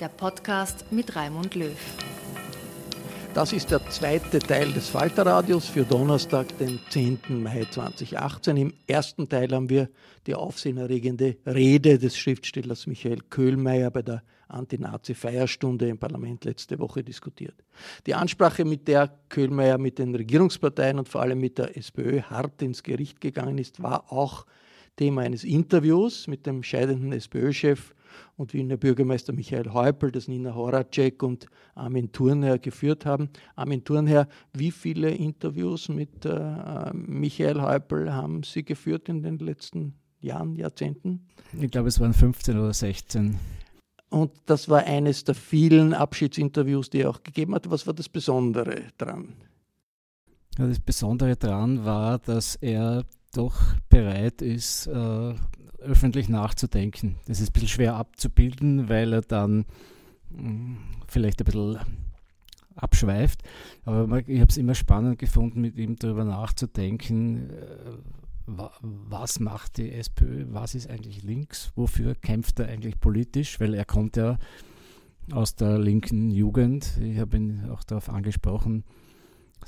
der Podcast mit Raimund Löw. Das ist der zweite Teil des Falterradios für Donnerstag, den 10. Mai 2018. Im ersten Teil haben wir die aufsehenerregende Rede des Schriftstellers Michael Köhlmeier bei der Anti-Nazi-Feierstunde im Parlament letzte Woche diskutiert. Die Ansprache, mit der Köhlmeier mit den Regierungsparteien und vor allem mit der SPÖ hart ins Gericht gegangen ist, war auch Thema eines Interviews mit dem scheidenden SPÖ-Chef und Wiener Bürgermeister Michael Häupl, das Nina Horacek und Armin Thurnherr geführt haben. Armin Thurnherr, wie viele Interviews mit äh, Michael Häupl haben Sie geführt in den letzten Jahren, Jahrzehnten? Ich glaube, es waren 15 oder 16. Und das war eines der vielen Abschiedsinterviews, die er auch gegeben hat. Was war das Besondere dran? Ja, das Besondere daran war, dass er doch bereit ist, äh, öffentlich nachzudenken. Das ist ein bisschen schwer abzubilden, weil er dann mh, hm, vielleicht ein bisschen abschweift. Aber ich habe es immer spannend gefunden, mit ihm darüber nachzudenken, äh, was macht die SPÖ, was ist eigentlich links, wofür kämpft er eigentlich politisch, weil er kommt ja aus der linken Jugend. Ich habe ihn auch darauf angesprochen,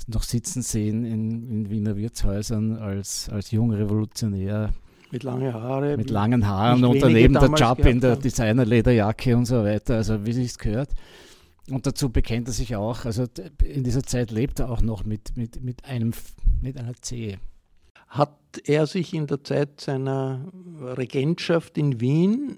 noch sitzen sehen in, in Wiener Wirtshäusern als, als junger Revolutionär mit langen Haaren. Mit langen Haaren und daneben der Job in der Designerlederjacke und so weiter, also wie sich's gehört. Und dazu bekennt er sich auch, also in dieser Zeit lebt er auch noch mit, mit, mit, einem, mit einer Zehe. Hat er sich in der Zeit seiner Regentschaft in Wien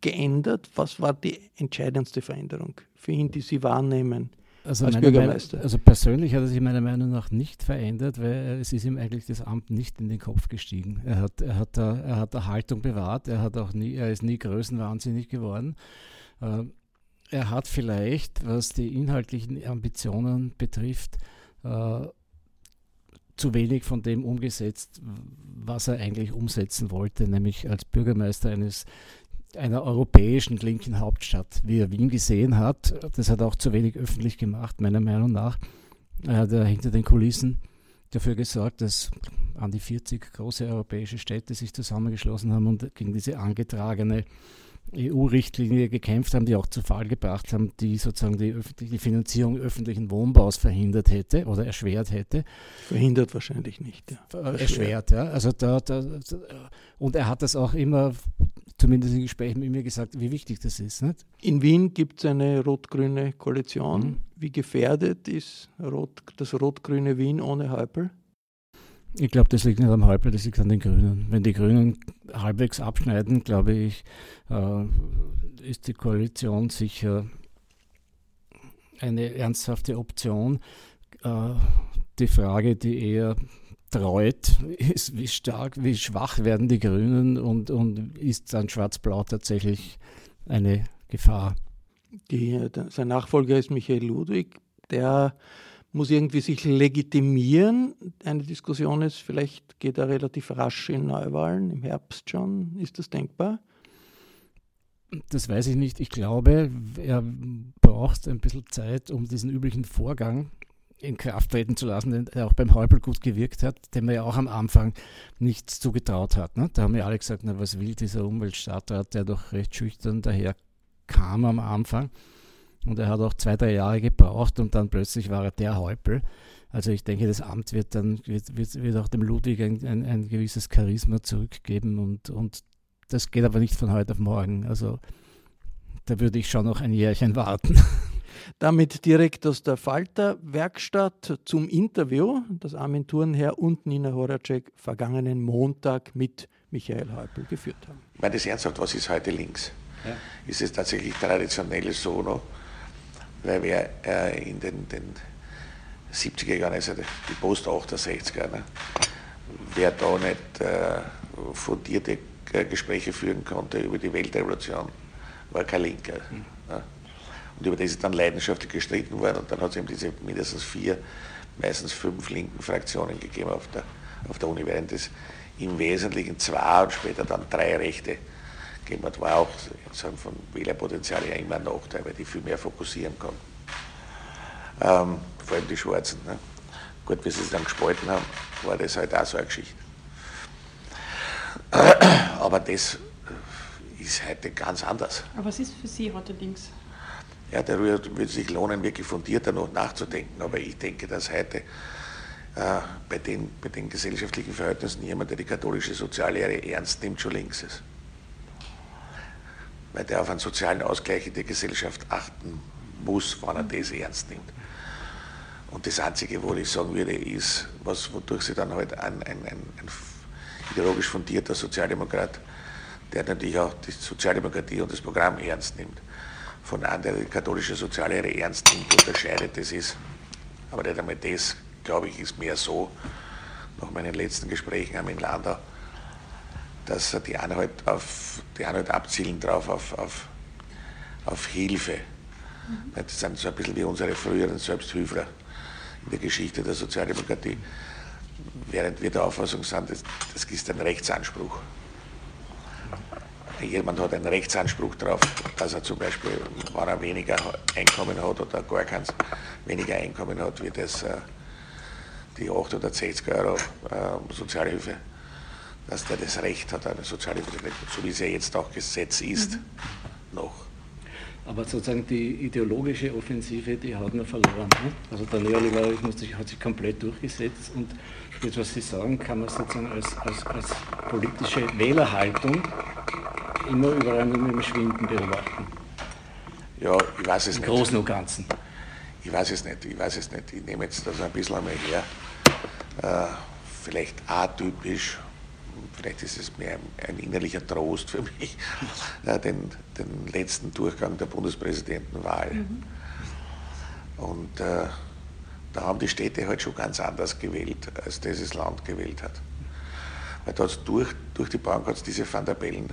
geändert? Was war die entscheidendste Veränderung für ihn, die Sie wahrnehmen? Also als Bürgermeister? Meinung, also persönlich hat er sich meiner Meinung nach nicht verändert, weil es ist ihm eigentlich das Amt nicht in den Kopf gestiegen. Er hat, er hat, er hat der Haltung bewahrt, er, hat auch nie, er ist nie größenwahnsinnig geworden. Äh, er hat vielleicht, was die inhaltlichen Ambitionen betrifft, äh, zu wenig von dem umgesetzt, was er eigentlich umsetzen wollte, nämlich als Bürgermeister eines einer europäischen linken Hauptstadt, wie er Wien gesehen hat. Das hat auch zu wenig öffentlich gemacht, meiner Meinung nach. Er hat hinter den Kulissen dafür gesorgt, dass an die 40 große europäische Städte sich zusammengeschlossen haben und gegen diese angetragene EU-Richtlinie gekämpft haben, die auch zu Fall gebracht haben, die sozusagen die, die Finanzierung öffentlichen Wohnbaus verhindert hätte oder erschwert hätte. Verhindert wahrscheinlich nicht. Ja. Erschwert, ja. Also da, da, und er hat das auch immer, zumindest in Gesprächen mit mir gesagt, wie wichtig das ist. Nicht? In Wien gibt es eine rot-grüne Koalition. Mhm. Wie gefährdet ist Rot, das rot-grüne Wien ohne Häupl? Ich glaube, das liegt nicht am Häupl, das liegt an den Grünen. Wenn die Grünen halbwegs abschneiden, glaube ich, äh, ist die Koalition sicher eine ernsthafte Option. Äh, die Frage, die eher treut, ist, wie stark, wie schwach werden die Grünen und, und ist dann Schwarz-Blau tatsächlich eine Gefahr? Die, sein Nachfolger ist Michael Ludwig, der muss irgendwie sich legitimieren. Eine Diskussion ist, vielleicht geht er relativ rasch in Neuwahlen im Herbst schon. Ist das denkbar? Das weiß ich nicht. Ich glaube, er braucht ein bisschen Zeit, um diesen üblichen Vorgang in Kraft treten zu lassen, der auch beim Häupl gut gewirkt hat, dem er ja auch am Anfang nichts zugetraut hat. Ne? Da haben ja alle gesagt, na, was will dieser Umweltstadtrat, der doch recht schüchtern daher kam am Anfang. Und er hat auch zwei, drei Jahre gebraucht und dann plötzlich war er der Häupl. Also ich denke, das Amt wird dann wird, wird, wird auch dem Ludwig ein, ein, ein, gewisses Charisma zurückgeben und, und das geht aber nicht von heute auf morgen. Also da würde ich schon noch ein Jährchen warten. Damit direkt aus der Falter-Werkstatt zum Interview, das Armin Thurnherr und Nina Horacek vergangenen Montag mit Michael Häupl geführt haben. Ich meine das ernsthaft, was ist heute links? Ja. Ist es tatsächlich traditionell so noch? Weil wir äh, in den, den 70er Jahren, also die Post-68er, ne, wer da nicht äh, fundierte äh, Gespräche führen konnte über die Weltrevolution, war kein Linker. Mhm. Ne? Und über das ist dann leidenschaftlich gestritten worden und dann hat es eben diese mindestens vier, meistens fünf linken Fraktionen gegeben auf der, auf der Uni, während es im Wesentlichen zwei und später dann drei Rechte hat, war auch sagen, von Wählerpotenzial her immer ein Nachteil, weil die viel mehr fokussieren konnten. Ähm, vor allem die Schwarzen. Ne? Gut, wie sie es dann gespalten haben, war das halt auch so eine Geschichte. Aber das ist heute ganz anders. Aber was ist für Sie heute links? Ja, darüber würde es sich lohnen, wirklich fundierter noch nachzudenken. Aber ich denke, dass heute äh, bei, den, bei den gesellschaftlichen Verhältnissen jemand, der die katholische Soziallehre ernst nimmt, schon links ist. Weil der auf einen sozialen Ausgleich in der Gesellschaft achten muss, wenn er das ernst nimmt. Und das Einzige, wo ich sagen würde, ist, was, wodurch sie dann halt ein, ein, ein, ein ideologisch fundierter Sozialdemokrat, der natürlich auch die Sozialdemokratie und das Programm ernst nimmt, von der die katholische Soziallehre ernst nimmt, unterscheidet, das ist, aber nicht einmal das, glaube ich, ist mehr so, nach meinen letzten Gesprächen am in Landau, dass die einen halt, auf, die einen halt abzielen drauf auf, auf, auf Hilfe. Mhm. Das sind so ein bisschen wie unsere früheren Selbsthilfler in der Geschichte der Sozialdemokratie, während wir der Auffassung sind, das, das ist ein Rechtsanspruch. Jemand hat einen Rechtsanspruch darauf, dass er zum Beispiel, wenn er weniger Einkommen hat oder gar keins, weniger Einkommen hat, wie das äh, die 8 oder 60 Euro äh, Sozialhilfe, dass der das Recht hat, eine Sozialhilfe, so wie es ja jetzt auch Gesetz ist, mhm. noch. Aber sozusagen die ideologische Offensive, die hat man verloren. Ne? Also der Neoliberalismus hat sich komplett durchgesetzt und jetzt, was Sie sagen, kann man sozusagen als, als, als politische Wählerhaltung immer überall nur mit dem Schwinden beobachten. Ja, ich weiß es Im nicht. Im Großen und Ganzen. Ich weiß es nicht, ich weiß es nicht. Ich nehme jetzt das ein bisschen einmal her. Äh, vielleicht atypisch vielleicht ist es mehr ein, innerlicher Trost für mich, äh, den, den letzten Durchgang der Bundespräsidentenwahl. Mhm. Und äh, da haben die Städte halt schon ganz anders gewählt, als dieses Land gewählt hat. Weil da durch, durch die Bank hat es diese Van der Bellen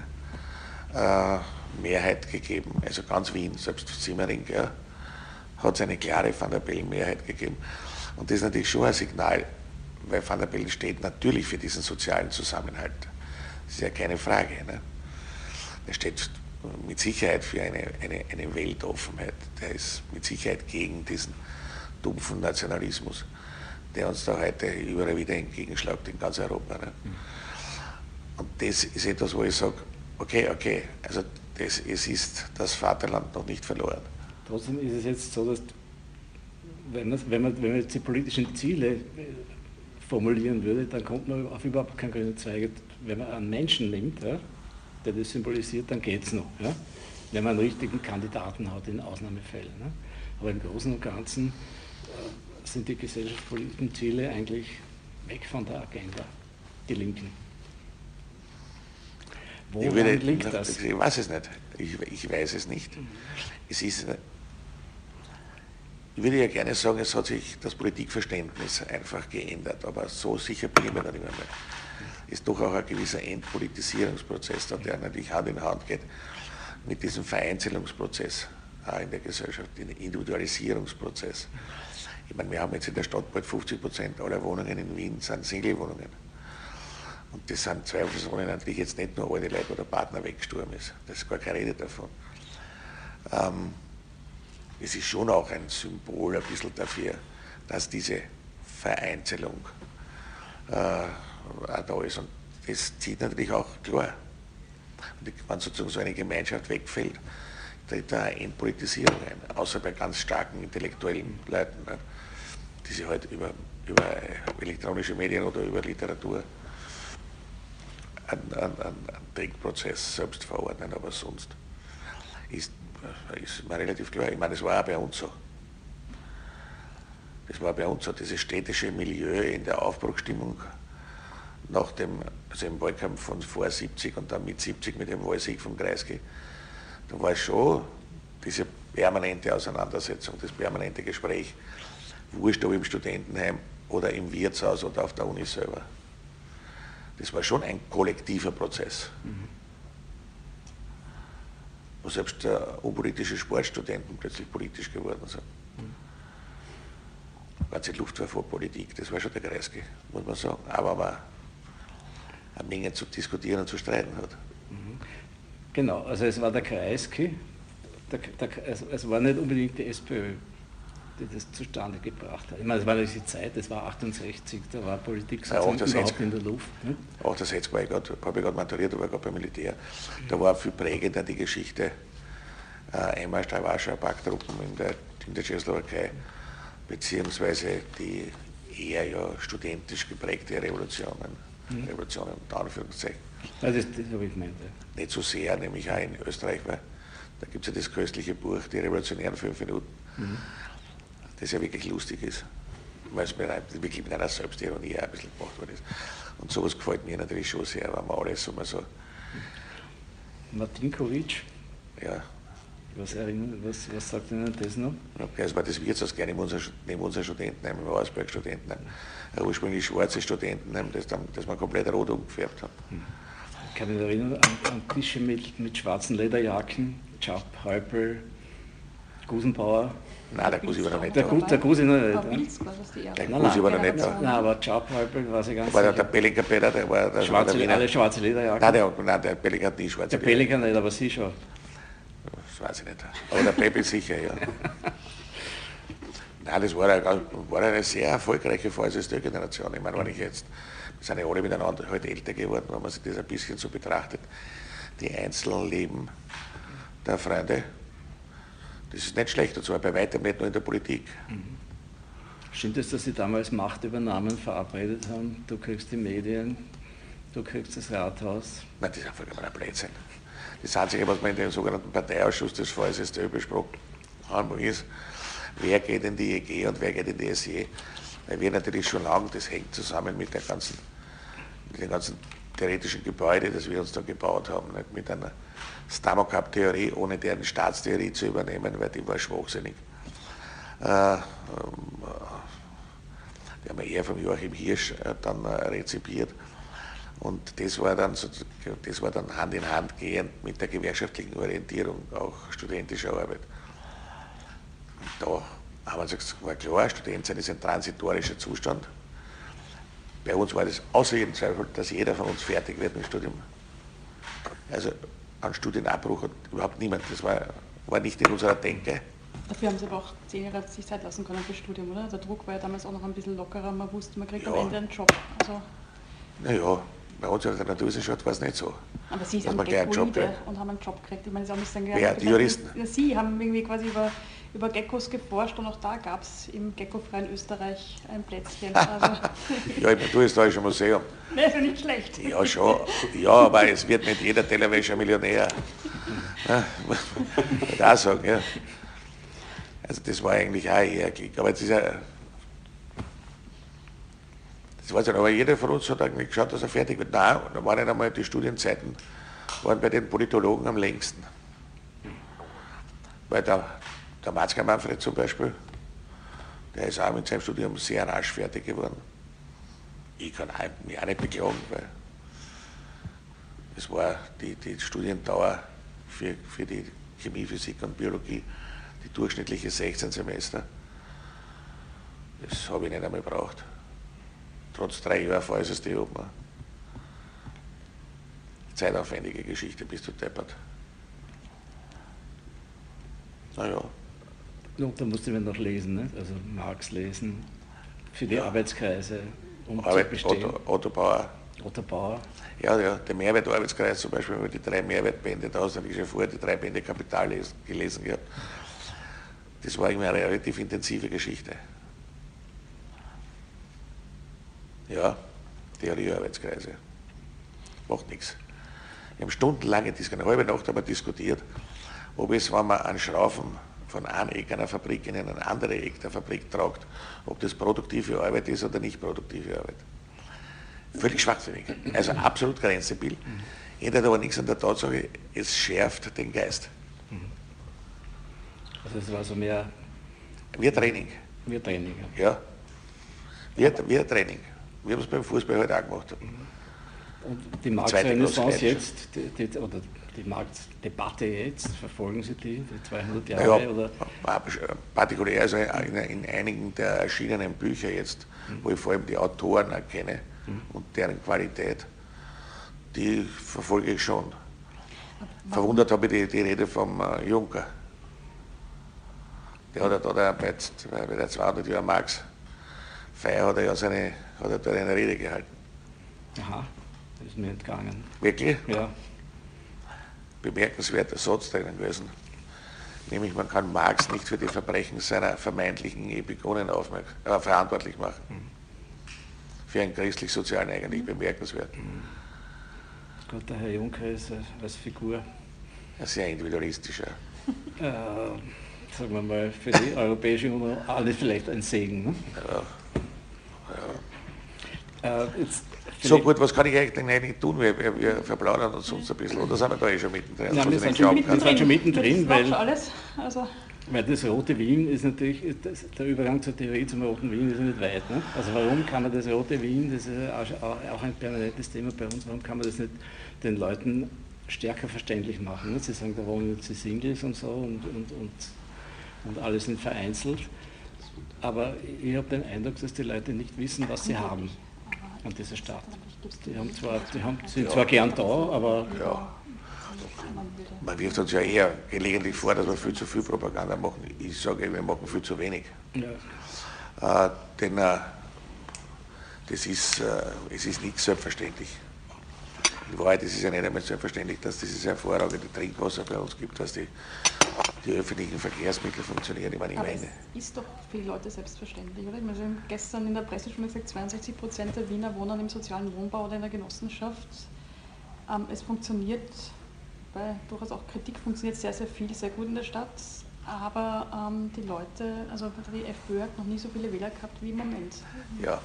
äh, Mehrheit gegeben, also ganz Wien, selbst Simmering, ja, hat es eine klare Van der Bellen Mehrheit gegeben. Und das ist natürlich schon ein Signal, weil Van der Bellen steht natürlich für diesen sozialen Zusammenhalt. Das ist ja keine Frage. Ne? Er steht mit Sicherheit für eine, eine, eine Weltoffenheit. Der ist mit Sicherheit gegen diesen dumpfen Nationalismus, der uns da heute überall wieder entgegenschlägt in ganz Europa. Ne? Und das ist etwas, wo ich sage, okay, okay, also das, es ist das Vaterland noch nicht verloren. Trotzdem ist es jetzt so, dass wenn man, wenn man, wenn man jetzt die politischen Ziele formulieren würde, dann kommt man auf überhaupt keinen grünen Zweig. Wenn man einen Menschen nimmt, ja, der das symbolisiert, dann geht es noch. Ja, wenn man einen richtigen Kandidaten hat in Ausnahmefällen. Ne? Aber im Großen und Ganzen äh, sind die gesellschaftspolitischen Ziele eigentlich weg von der Agenda, die Linken. Woran würde, liegt das? Ich weiß es nicht. Ich, ich weiß es nicht. Es ist, ich würde ja gerne sagen, es hat sich das Politikverständnis einfach geändert, aber so sicher bin ich mir nicht mehr. Ist doch auch ein gewisser Entpolitisierungsprozess, der natürlich Hand in Hand geht mit diesem Vereinzelungsprozess in der Gesellschaft, den Individualisierungsprozess. Ich meine, wir haben jetzt in der Stadt bald 50 Prozent aller Wohnungen in Wien sind Single-Wohnungen. Und das sind zweifelsohne natürlich jetzt nicht nur alte Leute, wo der Partner weggestorben ist. Das ist gar keine Rede davon. Ähm, es ist schon auch ein Symbol ein bisschen dafür, dass diese Vereinzelung äh, da ist. Und das zieht natürlich auch klar. Und wenn sozusagen so eine Gemeinschaft wegfällt, tritt da Entpolitisierung ein, außer bei ganz starken intellektuellen Leuten, ne, die sich halt über, über elektronische Medien oder über Literatur einen, einen, einen Denkprozess selbst verordnen, aber sonst ist, ist mir relativ klar. Ich meine, das war auch bei uns so. Das war bei uns so, dieses städtische Milieu in der Aufbruchstimmung nach dem, also im Wahlkampf von vor 70 und dann mit 70 mit dem Wahlsieg von Kreisky, da war schon diese permanente Auseinandersetzung, das permanente Gespräch, wurscht ob im Studentenheim oder im Wirtshaus oder auf der Uni selber. Das war schon ein kollektiver Prozess. Mhm. Wo selbst äh, unpolitische Sportstudenten plötzlich politisch geworden sind. Mhm. Ganze Luftwaffenpolitik, das war schon der Kreisky, muss man sagen. Aber man eine Menge zu diskutieren und zu streiten hat. Mhm. Genau, also es war der Kreisky, der, der, es, es war nicht unbedingt die SPÖ die das zustande gebracht hat. Ich meine, das war diese Zeit, das war 68, da war Politik ja, überhaupt in der Luft. Ne? 68 war ich gerade, habe ich gerade maturiert, war gerade beim Militär. Da war viel prägender die Geschichte äh, einmal Warschauer Packtruppen in der, in der Tschechoslowakei, beziehungsweise die eher ja studentisch geprägte Revolutionen, mhm. Revolutionen unter Anführungszeichen. Ja, das, das habe ich gemeint. Ja. Nicht so sehr, nämlich auch in Österreich, weil da gibt es ja das köstliche Buch, die revolutionären fünf Minuten. Mhm das ja wirklich lustig ist, weil es mir wirklich mit einer Selbstironie ein bisschen gemacht worden ist. Und sowas gefällt mir natürlich schon sehr, wenn man alles so mal so. Martinkovic? Ja. Was, erinnert, was, was sagt Ihnen das noch? Okay, also das Wirtshaus gerne neben unser, neben unser Studentenheim, im Ausberg Studentenheim. Ein ursprünglich schwarzes Studentenheim, das, dann, das man komplett rot umgefärbt hat. Hm. Ich kann mich erinnern an, an Tische mit, mit schwarzen Lederjacken, Chap, Halpel, Gusenbauer. Nein, der Gusi war noch nicht der, da. Der Gusi noch nicht. Der Gusi war noch nicht da. Nein, aber Jobhalper weiß ich ganz War der, der Bellinger Peter, der war der schwarze, der Alle schwarze Lederjacke. Nein, der, nein, der Bellinger hat nie schwarze Der Bellinger nicht, aber Sie schon. Das weiß ich nicht. Aber der Pepe sicher, ja. Nein, das war eine, war eine sehr erfolgreiche VSSD-Generation. Ich meine, wenn ich jetzt, wir sind ja alle miteinander halt älter geworden, wenn man sich das ein bisschen so betrachtet, die einzelnen Leben der Freunde, das ist nicht schlecht, und zwar bei weitem nicht nur in der Politik. Mhm. Stimmt es, dass Sie damals Machtübernahmen verabredet haben? Du kriegst die Medien, du kriegst das Rathaus? Nein, das ist einfach immer ein Blödsinn. Das Einzige, was wir in dem sogenannten Parteiausschuss des VSSD besprochen haben, ist, wer geht in die EG und wer geht in die SE. Weil wir natürlich schon lange, das hängt zusammen mit, der ganzen, mit den ganzen theoretischen Gebäuden, das wir uns da gebaut haben, nicht mit einer Stamokap-Theorie, ohne deren Staatstheorie zu übernehmen, weil die war schwachsinnig. Äh, ähm, die haben wir eher von Joachim Hirsch äh, dann äh, rezipiert. Und das war, dann, das war dann Hand in Hand gehend mit der gewerkschaftlichen Orientierung, auch studentischer Arbeit. Und da haben wir gesagt, war klar, Student sein ist ein transitorischer Zustand. Bei uns war das außer jedem Zweifel, dass jeder von uns fertig wird mit dem Studium. Also an Studienabbruch hat überhaupt niemand. Das war, war nicht in unserer Denke. Dafür haben Sie aber auch zehn Jahre sich Zeit lassen können fürs Studium, oder? Der Druck war ja damals auch noch ein bisschen lockerer. Man wusste, man kriegt ja. am Ende einen Job. Also naja, bei uns in der Naturwissenschaft war es nicht so. Aber Sie sind Job und haben einen Job gekriegt. Ich meine, Sie haben nicht sagen, ja, die Juristen? Ja, Sie haben irgendwie quasi über über Geckos geforscht und auch da gab es im Geckofreien Österreich ein Plätzchen. Also ja, im Naturhistorischen Museum. Ist ja nicht schlecht. Ja, schon. Ja, aber es wird nicht jeder Tellerwäscher Millionär. Ich auch sagen, ja. Also das war eigentlich auch Glück. Aber es ist ja, Das weiß ich nicht, aber jeder von uns hat eigentlich geschaut, dass er fertig wird. Nein, da waren nicht einmal die Studienzeiten, waren bei den Politologen am längsten. Weil der, der Matzke Manfred zum Beispiel, der ist auch mit seinem Studium sehr rasch fertig geworden. Ich kann mich auch nicht beklagen, weil es war die, die Studiendauer für, für die Chemie, Physik und Biologie, die durchschnittliche 16 Semester. Das habe ich nicht einmal gebraucht. Trotz drei Jahren Fallsystem oben. Zeitaufwendige Geschichte, bist du deppert. Naja. Und da musste man noch lesen, ne? also Marx lesen, für die ja. Arbeitskreise, um Arbeit, zu bestehen. Otto, Otto Bauer. Otto Bauer. Ja, ja, der Mehrwertarbeitskreis zum Beispiel, wenn man die drei Mehrwertbände da habe ich schon vorher die drei Bände Kapital gelesen gehabt. Das war irgendwie eine relativ intensive Geschichte. Ja, Theoriearbeitskreise. Macht nichts. Wir haben stundenlange, eine halbe Nacht haben wir diskutiert, ob es, wenn man einen Schraufen von einem Eck einer Fabrik in ein anderes Eck der Fabrik tragt, ob das produktive Arbeit ist oder nicht produktive Arbeit. Völlig schwachsinnig. Also absolut grenzdebil. Ändert aber nichts an der Tatsache, es schärft den Geist. Also es war so mehr... Wir Training. Wir Training, ja. Wir, wir Training. Wir haben es beim Fußball heute halt auch gemacht. Und die Marktrenaissance jetzt, die, die, oder die Marktdebatte jetzt, verfolgen Sie die, die 200 Jahre? Ja, oder? partikulär also in, in, einigen der erschienenen Bücher jetzt, mhm. wo ich vor allem die Autoren erkenne mhm. und deren Qualität, die verfolge ich schon. Verwundert habe ich die, die Rede vom äh, Juncker. Der hat ja da bei, bei der 200 Jahre Marx Feier hat er ja seine, hat er dort eine Rede gehalten. Aha, das ist mir entgangen. Wirklich? Ja. Bemerkenswerter Satz drinnen gewesen. Nämlich, man kann Marx nicht für die Verbrechen seiner vermeintlichen Epikonen äh, verantwortlich machen. Mhm. Für einen christlich-sozialen eigentlich mhm. bemerkenswert. Mhm. Gott, der Herr Juncker ist als Figur. Ein sehr individualistischer. Äh, sagen wir mal, für die Europäische Union alles vielleicht ein Segen. Ne? Ja. Äh, so gut, was kann ich eigentlich tun? Wir, wir, wir verplaudern uns sonst ein bisschen, oder sind wir da eh schon mittendrin? Nein, wir sind schon, mittendrin, sind schon mittendrin, weil, alles. Also. weil das Rote Wien ist natürlich, das, der Übergang zur Theorie zum Roten Wien ist nicht weit. Ne? Also warum kann man das Rote Wien, das ist auch ein permanentes Thema bei uns, warum kann man das nicht den Leuten stärker verständlich machen? Ne? Sie sagen, da wohnen jetzt die Singles und so und, und, und, und alle sind vereinzelt. Aber ich habe den Eindruck, dass die Leute nicht wissen, was sie haben an dieser Stadt. Die, haben zwar, die haben, sind ja. zwar gern da, aber. Ja. Man wirft uns ja eher gelegentlich vor, dass wir viel zu viel Propaganda machen. Ich sage, wir machen viel zu wenig. Ja. Äh, denn äh, das ist, äh, es ist nicht selbstverständlich. In Wahrheit ist es ja nicht einmal selbstverständlich, dass es dieses hervorragende Trinkwasser bei uns gibt, dass die die öffentlichen Verkehrsmittel funktionieren. Ich meine, ich Aber meine. Es ist doch für die Leute selbstverständlich, oder? Ich meine, gestern in der Presse schon gesagt, 62 Prozent der Wiener wohnen im sozialen Wohnbau oder in der Genossenschaft. Ähm, es funktioniert, bei durchaus auch Kritik funktioniert sehr, sehr viel, sehr gut in der Stadt. Aber ähm, die Leute, also die FPÖ hat noch nie so viele Wähler gehabt wie im Moment. Ja,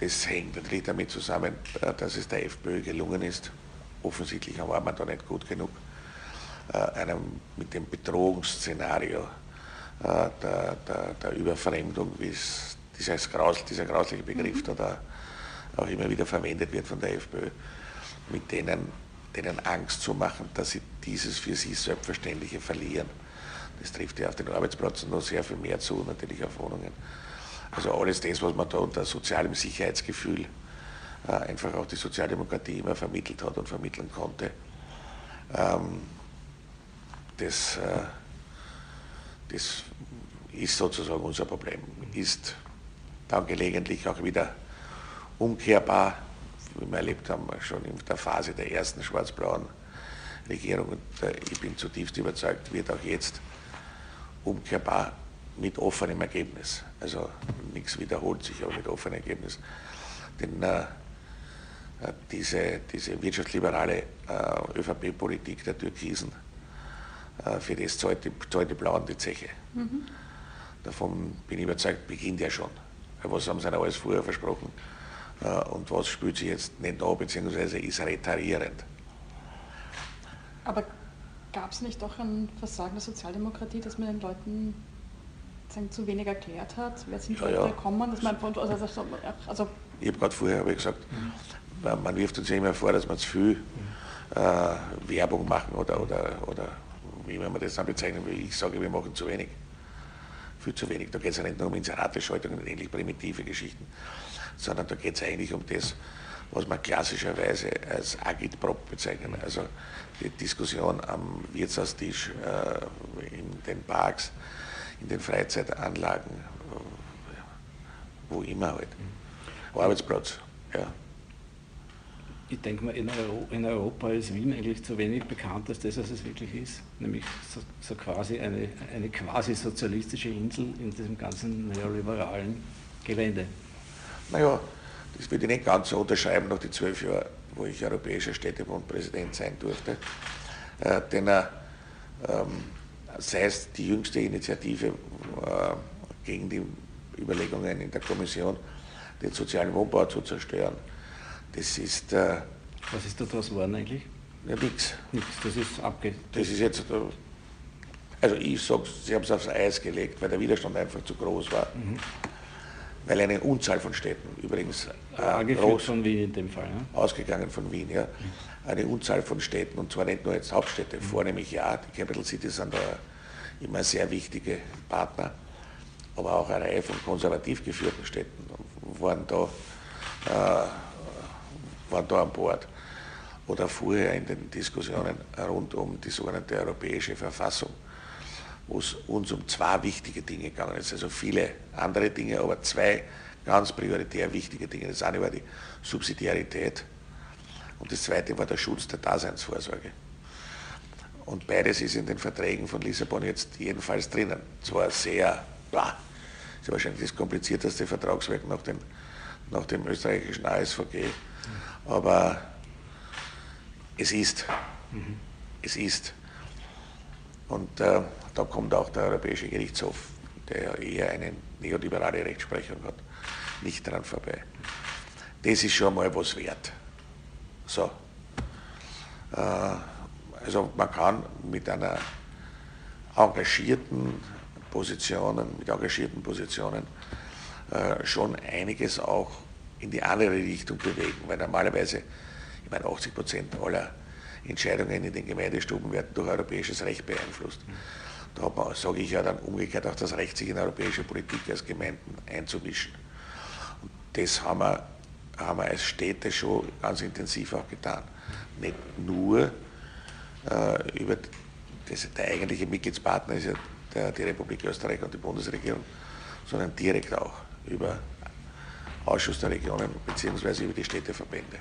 das hängt natürlich damit zusammen, äh, dass es der FPÖ gelungen ist. Offensichtlich war man da nicht gut genug einem, mit dem Bedrohungsszenario äh, der, der, der Überfremdung, wie es dieses Graus, dieser grausliche Begriff mhm. da auch immer wieder verwendet wird von der FPÖ, mit denen, denen Angst zu machen, dass sie dieses für sie Selbstverständliche verlieren. Das trifft ja auf den Arbeitsplätzen noch sehr viel mehr zu, natürlich auf Wohnungen. Also alles das, was man da unter sozialem Sicherheitsgefühl äh, einfach auch die Sozialdemokratie immer vermittelt hat und vermitteln konnte. Ähm, das, äh, das ist sozusagen unser Problem. Ist dann gelegentlich auch wieder umkehrbar, wie wir erlebt haben, schon in der Phase der ersten schwarz-blauen Regierung. Und äh, ich bin zutiefst überzeugt, wird auch jetzt umkehrbar mit offenem Ergebnis. Also nichts wiederholt sich, aber mit offenem Ergebnis. Denn äh, diese, diese wirtschaftsliberale äh, ÖVP-Politik der Türkisen äh, für das zahlt die, zahlt die Blauen die Zeche. Mhm. Davon bin ich überzeugt, beginnt ja schon. Was haben sie denn alles vorher versprochen? Äh, und was spielt sich jetzt nicht da, beziehungsweise ist retarierend. Aber gab es nicht auch ein Versagen der Sozialdemokratie, dass man den Leuten sagen, zu wenig erklärt hat? Wer sind die ja, Leute ja. kommen? Dass man, also, also, also ich habe gerade vorher hab ich gesagt, mhm. man wirft uns ja immer vor, dass wir zu viel äh, Werbung machen oder, oder, oder wie man das dann bezeichnen will. Ich sage, wir machen zu wenig. Viel zu wenig. Da geht es ja nicht nur um Inserateschaltung und ähnlich primitive Geschichten, sondern da geht es eigentlich um das, was man klassischerweise als Agitprop bezeichnen. Also die Diskussion am Wirtshaustisch, äh, in den Parks, in den Freizeitanlagen, äh, wo immer halt. Arbeitsplatz, ja. Ich denke mal, in, Euro, in, Europa ist Wien eigentlich zu wenig bekannt als das, was es wirklich ist. Nämlich so, so quasi eine, eine quasi sozialistische Insel in diesem ganzen neoliberalen Gelände. Naja, das würde ich nicht ganz so unterschreiben nach den zwölf Jahren, wo ich Europäischer Städtebundpräsident sein durfte. Äh, denn äh, ähm, sei es die jüngste Initiative äh, gegen die Überlegungen in der Kommission, den sozialen Wohnbau zu zerstören, das ist. Äh, Was ist da daraus geworden eigentlich? Ja, nichts. Nichts, das ist abge. Das ist jetzt. Äh, also ich sage, sie haben es aufs Eis gelegt, weil der Widerstand einfach zu groß war. Mhm. Weil eine Unzahl von Städten, übrigens äh, groß, von Wien in dem Fall, ne? ausgegangen von Wien, ja, eine Unzahl von Städten, und zwar nicht nur jetzt Hauptstädte, mhm. vornehmlich ja, die Capital Cities sind da immer sehr wichtige Partner, aber auch eine Reihe von konservativ geführten Städten waren da äh, waren da an Bord. Oder vorher in den Diskussionen rund um die sogenannte europäische Verfassung, wo es uns um zwei wichtige Dinge gegangen ist. Also viele andere Dinge, aber zwei ganz prioritär wichtige Dinge. Das eine war die Subsidiarität und das zweite war der Schutz der Daseinsvorsorge. Und beides ist in den Verträgen von Lissabon jetzt jedenfalls drinnen. Zwar sehr, ja, ist wahrscheinlich das komplizierteste Vertragswerk nach dem, nach dem österreichischen ASVG aber es ist. Mhm. Es ist. Und äh, da kommt auch der Europäische Gerichtshof, der eher eine neoliberale Rechtsprechung hat, nicht dran vorbei. Das ist schon mal was wert. So. Äh, also man kann mit einer engagierten Positionen, mit engagierten Positionen äh, schon einiges auch in die andere Richtung bewegen, weil normalerweise, ich meine, 80 Prozent aller Entscheidungen in den Gemeindestuben werden durch europäisches Recht beeinflusst. Da hat man, sage ich ja dann umgekehrt, auch das Recht, sich in europäische Politik als Gemeinden einzumischen. Und das haben wir, haben wir als Städte schon ganz intensiv auch getan. Nicht nur äh, über das, der eigentliche Mitgliedspartner ist ja der, die Republik Österreich und die Bundesregierung, sondern direkt auch über Ausschuss der Regionen bzw. über die Städteverbände.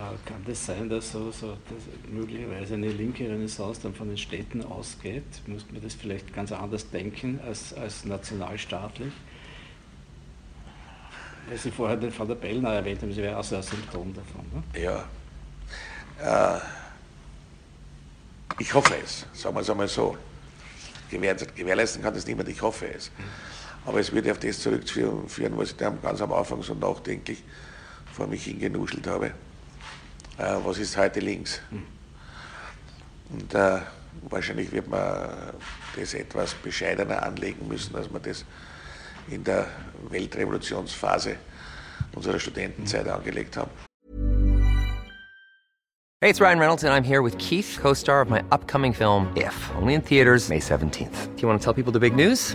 Äh, kann das sein, dass, so, so, dass möglicherweise eine linke Renaissance dann von den Städten ausgeht? Muss man das vielleicht ganz anders denken als, als nationalstaatlich? Weil Sie vorher den Van der Bellner erwähnt haben, Sie wäre auch so ein Symptom davon. Ne? Ja. Äh, ich hoffe es, sagen wir es einmal so. Gewähr, gewährleisten kann das niemand, ich hoffe es. Aber es würde auf das zurückführen, was ich da ganz am Anfang so nachdenklich vor mich hingenuschelt habe. Äh, was ist heute links? Und äh, wahrscheinlich wird man das etwas bescheidener anlegen müssen, als wir das in der Weltrevolutionsphase unserer Studentenzeit angelegt haben. Hey, it's Ryan Reynolds and I'm here with Keith, co-star of my upcoming film If, only in theaters May 17th. Do you want to tell people the big news?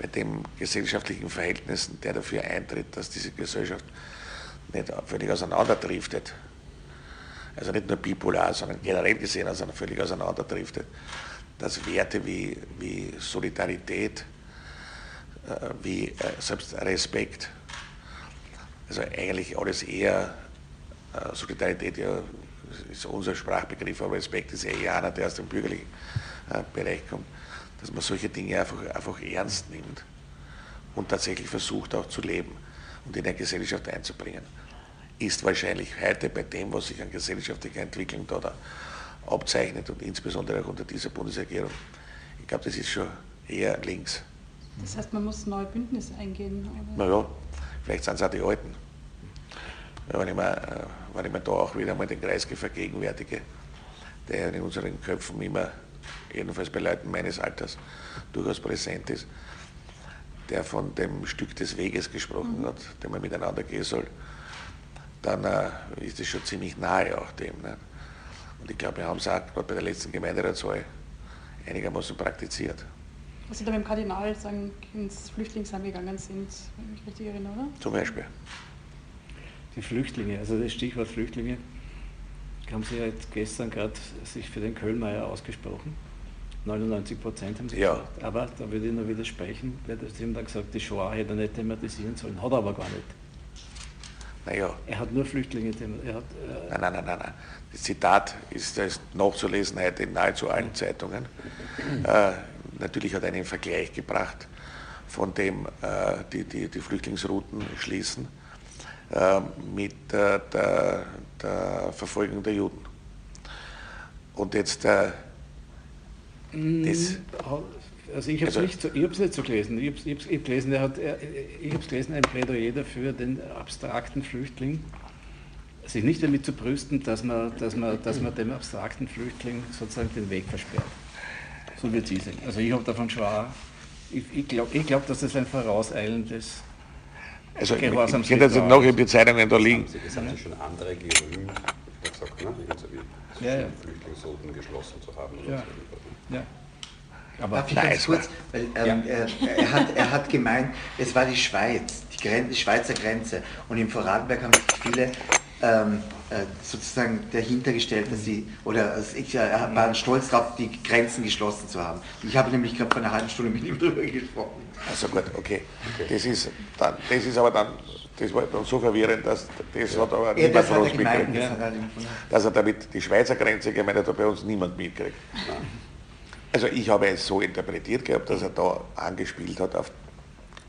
bei den gesellschaftlichen Verhältnissen, der dafür eintritt, dass diese Gesellschaft nicht völlig auseinanderdriftet. Also nicht nur bipolar, sondern generell gesehen also völlig auseinanderdriftet. Dass Werte wie, wie Solidarität, äh, wie äh, selbst Respekt Also eigentlich alles eher äh, Solidarität ja, ist unser Sprachbegriff, aber Respekt ist eher einer, der aus dem bürgerlichen Bereich kommt, dass man solche Dinge einfach, einfach ernst nimmt und tatsächlich versucht auch zu leben und in der Gesellschaft einzubringen. Ist wahrscheinlich heute bei dem, was sich an gesellschaftlicher Entwicklung da, abzeichnet und insbesondere auch unter dieser Bundesregierung, ich glaube, das ist schon eher links. Das heißt, man muss neue Bündnisse eingehen? Naja, vielleicht sind es auch die Alten. Wenn, ich mir, äh, wenn ich mir da auch wieder mal den Kreisky vergegenwärtige, der in unseren Köpfen immer, jedenfalls bei Leuten meines Alters, durchaus präsent ist, der von dem Stück des Weges gesprochen mhm. hat, den man miteinander gehen soll, dann äh, ist es schon ziemlich nahe auch dem. Ne? Und ich glaube, wir haben es auch gerade bei der letzten Gemeinderatswahl einigermaßen praktiziert. Was Sie da mit dem Kardinal sagen, ins Flüchtlingsheim gegangen sind, wenn ich mich richtig erinnere, oder? Zum Beispiel. Die Flüchtlinge, also das Stichwort Flüchtlinge, haben Sie ja jetzt gestern gerade sich für den Kölnmeier ausgesprochen. 99 Prozent haben Sie ja. gesagt. Aber da würde ich noch widersprechen, weil Sie haben dann gesagt, die Shoah hätte er nicht thematisieren sollen. Hat er aber gar nicht. Naja. Er hat nur Flüchtlinge thematisiert. Äh nein, nein, nein, nein, nein. Das Zitat ist, ist nachzulesen heute in nahezu allen Zeitungen. Äh, natürlich hat er einen Vergleich gebracht, von dem äh, die, die, die Flüchtlingsrouten schließen mit der, der, Verfolgung der Juden. Und jetzt äh, mm, das, also ich habe es also, nicht, so, nicht so gelesen. Ich habe es gelesen, er hat, er, ich habe gelesen, ein Plädoyer dafür, den abstrakten Flüchtling, sich nicht damit zu brüsten, dass man, dass man, dass man dem abstrakten Flüchtling sozusagen den Weg versperrt. So wird sie sehen. Also ich habe davon auch, ich, ich glaube, ich glaub, dass das ein vorauseilendes also Gehorsams sind jetzt noch in die Zeitungen da liegen. Das haben Sie schon andere gerühmt, gesagt, ne? Also, ja, ja. Flüchtlingsrouten geschlossen zu haben. Ja. So. ja. Aber Darf ich ganz kurz, weil ähm, ja. er, er, hat, er hat gemeint, es war die Schweiz, die, Grenze, die Schweizer Grenze. Und im Vorarlberg haben sich viele ähm, äh, sozusagen dahinter gestellt, dass sie, oder also ich äh, war stolz darauf, die Grenzen geschlossen zu haben. Ich habe nämlich gerade vor einer halben Stunde mit ihm darüber gesprochen. Also gut, okay. Das ist, dann, das ist aber dann, das war dann so verwirrend, dass das ja. hat aber ja, niemand von uns mitgekriegt. Ja. Dass er damit die Schweizer Grenze gemeint hat, hat bei uns niemand mitgekriegt. Also ich habe es so interpretiert gehabt, dass er da angespielt hat auf,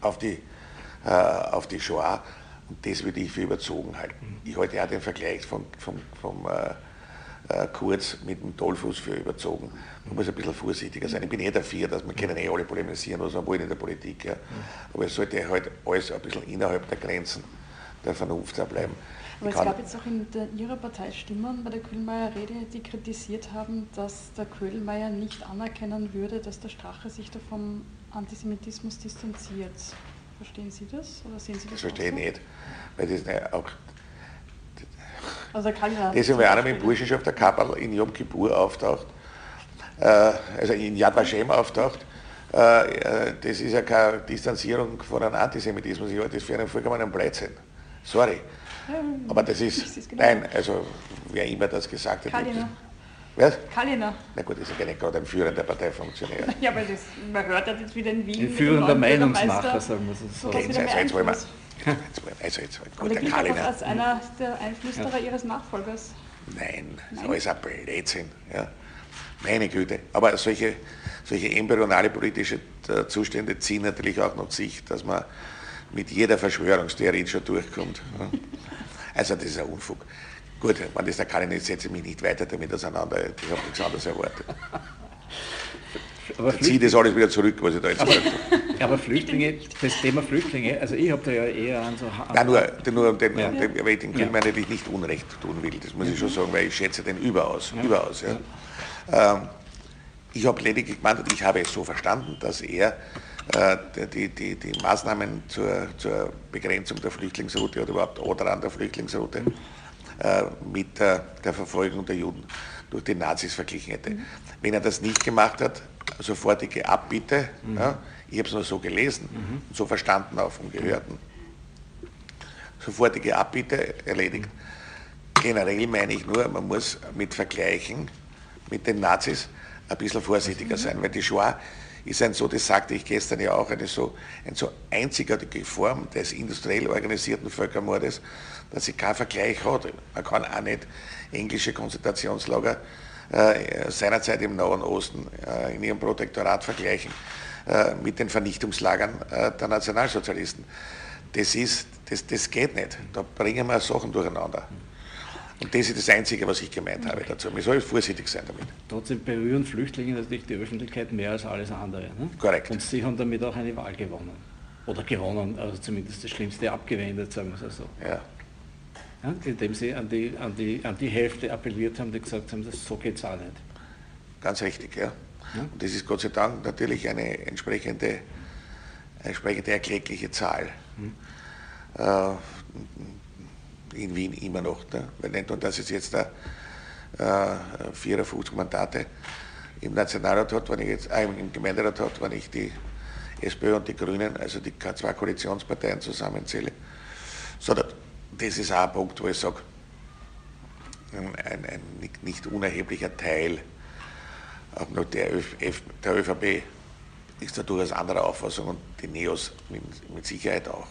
auf, die, äh, auf die Shoah und das würde ich für überzogen halten. Ich halte auch den Vergleich von, vom, vom äh, äh, Kurz mit dem Tollfuß für überzogen. Man muss ein bisschen vorsichtiger sein. Ich bin eh dafür, dass man können eh alle polemisieren, was man wollen in der Politik. Ja. Aber es sollte halt alles ein bisschen innerhalb der Grenzen der Vernunft bleiben. Aber es gab jetzt auch in der, Ihrer Partei Stimmen bei der Köhlmeier-Rede, die kritisiert haben, dass der Köhlmeier nicht anerkennen würde, dass der Strache sich da vom Antisemitismus distanziert. Verstehen Sie das? Oder sehen Sie das? Das verstehe ich nicht. Weil das nicht auch. Also kann ja. Das ist, wenn einer mit dem Burschenschaft der Kappel in Yom Kippur auftaucht, äh, also in Yad Vashem auftaucht, äh, das ist ja keine Distanzierung von einem Antisemitismus. Ich halte das für einen vollkommenen Blödsinn. Sorry. Aber das ist, genau. nein, also wer immer das gesagt hat. Was? Kalina. Na gut, das ist ja nicht gerade ein führender Parteifunktionär. Ja, weil das, man hört ja jetzt wieder in Wien. Ein führender Meinungsmacher, sagen wir so. Okay, jetzt, also jetzt wollen wir. Also jetzt, gut, der Kalina. als einer der Einflüsterer ja. Ihres Nachfolgers. Nein, das ist alles ein Blödsinn. Ja. Meine Güte. Aber solche, solche embryonale politische äh, Zustände ziehen natürlich auch noch sich, dass man mit jeder Verschwörungstheorie schon durchkommt. Also das ist ein Unfug. Gut, wenn das der kann, ich setze mich nicht weiter damit auseinander. Ich habe nichts anderes erwartet. Aber ziehe das alles wieder zurück, was ich da jetzt habe. Aber Flüchtlinge, das Thema Flüchtlinge, also ich habe da ja eher an so... Nein, nur, nur um den, ja. den, weil ich den Kilmer ja. natürlich nicht Unrecht tun will, das muss ich schon mhm. sagen, weil ich schätze den überaus. Ja. überaus ja. Ähm, ich habe lediglich gemeint und ich habe es so verstanden, dass er äh, die, die, die Maßnahmen zur, zur Begrenzung der Flüchtlingsroute oder überhaupt oder an der Flüchtlingsroute äh, mit der, der, Verfolgung der Juden durch die Nazis verglichen hätte. Mhm. Wenn er das nicht gemacht hat, sofortige Abbitte, mhm. ja, ich habe es nur so gelesen mhm. und so verstanden auch vom Gehörten, sofortige Abbitte erledigt. Generell meine ich nur, man muss mit Vergleichen mit den Nazis ein bisschen vorsichtiger mhm. sein, weil die Shoah ist ein so, das sagte ich gestern ja auch, eine so, eine so einzigartige Form des industriell organisierten Völkermordes, dass sie keinen Vergleich hat. Man kann auch nicht englische Konzentrationslager äh, seinerzeit im Nahen Osten äh, in ihrem Protektorat vergleichen äh, mit den Vernichtungslagern äh, der Nationalsozialisten. Das, ist, das, das geht nicht. Da bringen wir Sachen durcheinander. Und das ist das Einzige, was ich gemeint habe dazu. Man soll vorsichtig sein damit. Trotzdem berühren Flüchtlinge natürlich die Öffentlichkeit mehr als alles andere. Ne? Korrekt. Und sie haben damit auch eine Wahl gewonnen. Oder gewonnen, also zumindest das Schlimmste abgewendet, sagen wir es so. Ja. Ja, indem sie an die, an, die, an die Hälfte appelliert haben, die gesagt haben, das, so geht es auch nicht. Ganz richtig, ja. ja. Und das ist Gott sei Dank natürlich eine entsprechende, entsprechende erklägliche Zahl. Hm. Äh, in Wien immer noch. Ne? Nur, dass es jetzt da äh, 54 Mandate im Nationalrat hat, wenn ich jetzt, äh, im Gemeinderat hat, wenn ich die SPÖ und die Grünen, also die zwei Koalitionsparteien zusammenzähle, sondern das ist auch ein Punkt, wo ich sage, ein, ein nicht unerheblicher Teil auch nur der, Öf, der ÖVP ist da durchaus anderer Auffassung und die Neos mit, mit Sicherheit auch.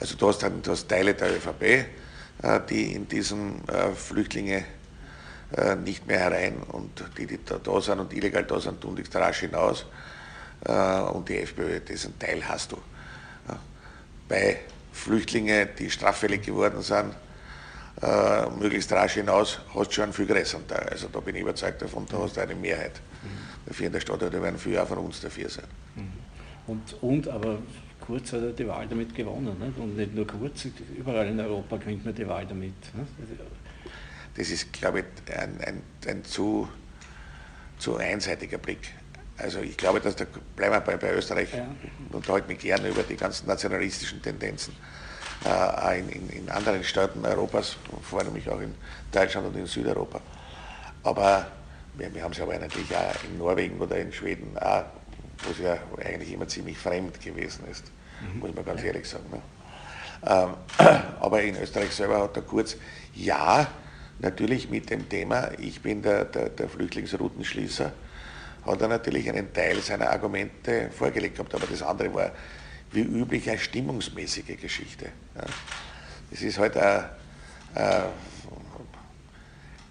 Also du hast, du hast Teile der ÖVP, äh, die in diesen äh, Flüchtlinge äh, nicht mehr herein und die, die da, da sind und illegal da sind, tun dich rasch hinaus. Und die FPÖ, diesen Teil hast du. Bei Flüchtlingen, die straffällig geworden sind, möglichst rasch hinaus, hast du schon einen viel größeren Teil. Also da bin ich überzeugt davon, da hast du eine Mehrheit. Mhm. Dafür in der Stadt, da werden viele auch von uns dafür sein. Mhm. Und, und aber Kurz hat er die Wahl damit gewonnen. Nicht? Und nicht nur Kurz, überall in Europa gewinnt man die Wahl damit. Nicht? Das ist, glaube ich, ein, ein, ein zu, zu einseitiger Blick. Also ich glaube, dass da bleiben wir bei, bei Österreich ja. und heute mich gerne über die ganzen nationalistischen Tendenzen äh, in, in, in, anderen Staaten Europas, vor allem auch in Deutschland und in Südeuropa. Aber wir, wir haben es aber natürlich auch in Norwegen oder in Schweden, auch, wo es ja eigentlich immer ziemlich fremd gewesen ist mhm. muss man ganz ehrlich sagen. Ne? Ähm, aber in Österreich selber hat er kurz, ja, natürlich mit dem Thema, ich bin der, der, der Flüchtlingsroutenschließer, hat er natürlich einen Teil seiner Argumente vorgelegt gehabt, aber das andere war wie üblich eine stimmungsmäßige Geschichte. Ja. Das ist halt ein, ein,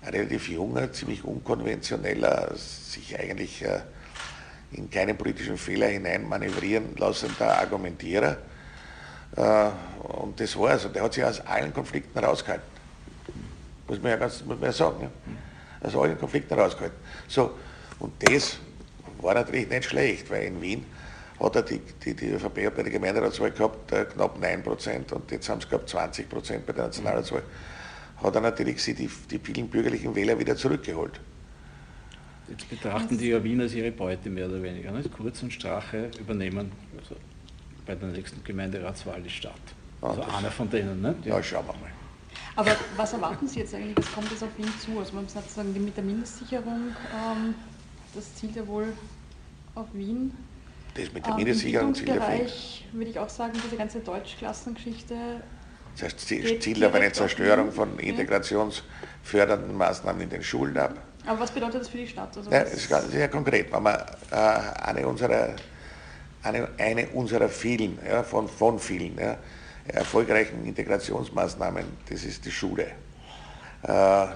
ein, relativ junger, ziemlich unkonventioneller, sich eigentlich äh, in keinen politischen Fehler hinein manövrieren lassender Argumentierer. Äh, und das war also, der hat sich aus allen Konflikten rausgehalten. Muss man ja, ganz, muss man ja sagen. Ja. Aus allen Konflikten rausgehalten. So, und das war natürlich nicht schlecht, weil in Wien hat er die, die, die ÖVP bei der Gemeinderatswahl gehabt äh, knapp 9% und jetzt haben sie gehabt 20% bei der Nationalratswahl. Hat er natürlich sie die, die vielen bürgerlichen Wähler wieder zurückgeholt. Jetzt betrachten die ja Wien als ihre Beute mehr oder weniger. Ne? Kurz und Strache übernehmen also bei der nächsten Gemeinderatswahl die Stadt. Also ah, einer von denen. Ne? Ja, schauen wir mal. Aber was erwarten Sie jetzt eigentlich? Was kommt jetzt auf Wien zu? Also man muss sagen, mit der Mindestsicherung, ähm, das zielt ja wohl auf Wien. Das mit der ähm, Mindestsicherung zielt auf Wien. würde ich auch sagen, diese ganze Deutschklassengeschichte. Das heißt, zielt auf eine Zerstörung von integrationsfördernden Maßnahmen in den Schulen ab. Aber was bedeutet das für die Stadt? Also ja, das ist sehr konkret. Wenn man äh, eine, unserer, eine, eine unserer vielen, ja, von, von vielen ja, erfolgreichen Integrationsmaßnahmen, das ist die Schule. Äh,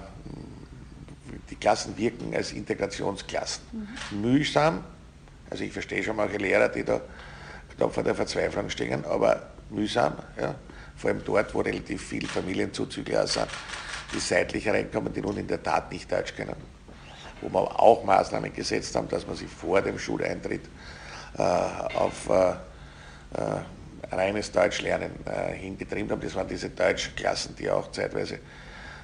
die Klassen wirken als Integrationsklassen. Mhm. Mühsam, also ich verstehe schon manche Lehrer, die da knapp vor der Verzweiflung stehen, aber mühsam, ja, vor allem dort, wo relativ viele Familienzuzügler sind, die seitlich reinkommen, die nun in der Tat nicht Deutsch können wo wir auch Maßnahmen gesetzt haben, dass man sich vor dem Schuleintritt äh, auf äh, äh, reines Deutschlernen äh, hingetrieben haben. Das waren diese Deutschklassen, die auch zeitweise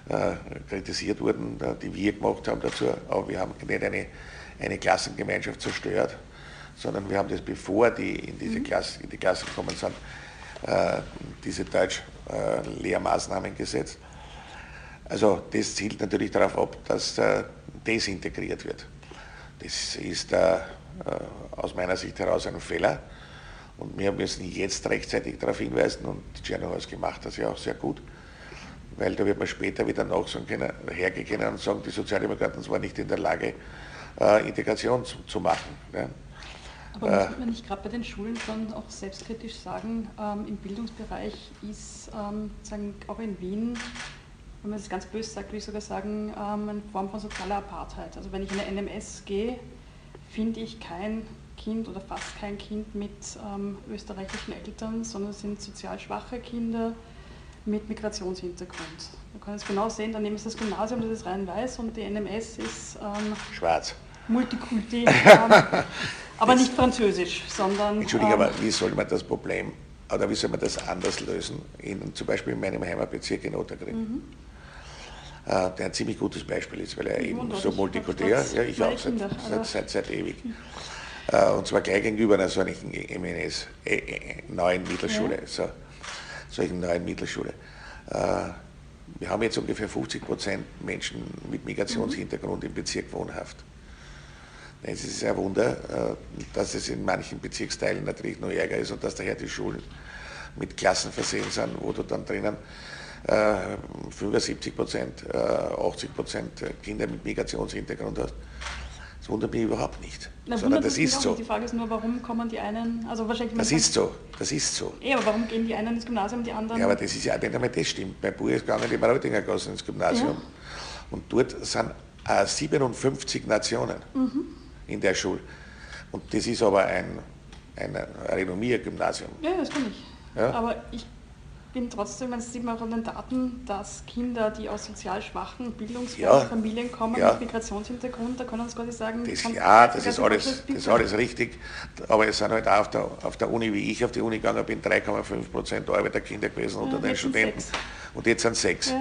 äh, kritisiert wurden, die wir gemacht haben dazu. Aber wir haben nicht eine, eine Klassengemeinschaft zerstört, sondern wir haben das, bevor die in diese mhm. Klasse, in die Klasse gekommen sind, äh, diese Deutsch-Lehrmaßnahmen gesetzt. Also das zielt natürlich darauf ab, dass desintegriert wird. Das ist äh, äh, aus meiner Sicht heraus ein Fehler. Und wir müssen jetzt rechtzeitig darauf hinweisen, und Tschernow hat es gemacht, das ja auch sehr gut, weil da wird man später wieder nachsagen können, hergehen können und sagen, die Sozialdemokraten waren nicht in der Lage, äh, Integration zu, zu machen. Ja. Aber äh, muss man nicht gerade bei den Schulen schon auch selbstkritisch sagen, ähm, im Bildungsbereich ist ähm, sagen, auch in Wien, wenn man das ganz böse sagt, würde ich sogar sagen, ähm, eine Form von sozialer Apartheid. Also wenn ich in eine NMS gehe, finde ich kein Kind oder fast kein Kind mit ähm, österreichischen Eltern, sondern es sind sozial schwache Kinder mit Migrationshintergrund. Man kann es genau sehen, daneben ist das Gymnasium, das ist rein weiß und die NMS ist ähm, schwarz. Multikulti, ähm, aber nicht französisch, sondern. Entschuldige, ähm, aber wie soll man das Problem oder wie soll man das anders lösen? In, zum Beispiel in meinem Heimatbezirk in Otterkring. Mhm. Äh, der ein ziemlich gutes Beispiel ist, weil er eben so multikulturell, ja ich auch, seit, seit, seit, seit ewig. Äh, und zwar gleich gegenüber einer solchen MNS, äh, äh, neuen Mittelschule, ja. so, solchen neuen Mittelschule. Äh, wir haben jetzt ungefähr 50 Prozent Menschen mit Migrationshintergrund mhm. im Bezirk wohnhaft. Es ist ein Wunder, dass es in manchen Bezirksteilen natürlich noch ärger ist und dass daher die Schulen mit Klassen versehen sind, wo du dann drinnen 75 Prozent, 80 Prozent Kinder mit Migrationshintergrund hast. Das wundert mich überhaupt nicht. Na, sondern das ist so. Die Frage ist nur, warum kommen die einen, also wahrscheinlich... Das ist so, das ist so. Ja, aber warum gehen die einen ins Gymnasium, die anderen... Ja, aber das ist ja nicht einmal das stimmt. Mein Bruder ist gegangen in die Maroldinger Gasse ins Gymnasium ja. und dort sind äh, 57 Nationen. Mhm in der Schule. Und das ist aber ein, ein Renommiergymnasium. Ja, das kann ich. Ja? Aber ich bin trotzdem, man sieht man auch an den Daten, dass Kinder, die aus sozial schwachen, bildungsfernen ja, Familien kommen, ja. mit Migrationshintergrund, da kann man es quasi sagen, das, ja, das ist, alles, das ist alles richtig, aber es sind halt auch auf der, auf der Uni, wie ich auf die Uni gegangen bin, 3,5 Prozent Arbeiterkinder gewesen unter den Studenten. Und jetzt sind sechs.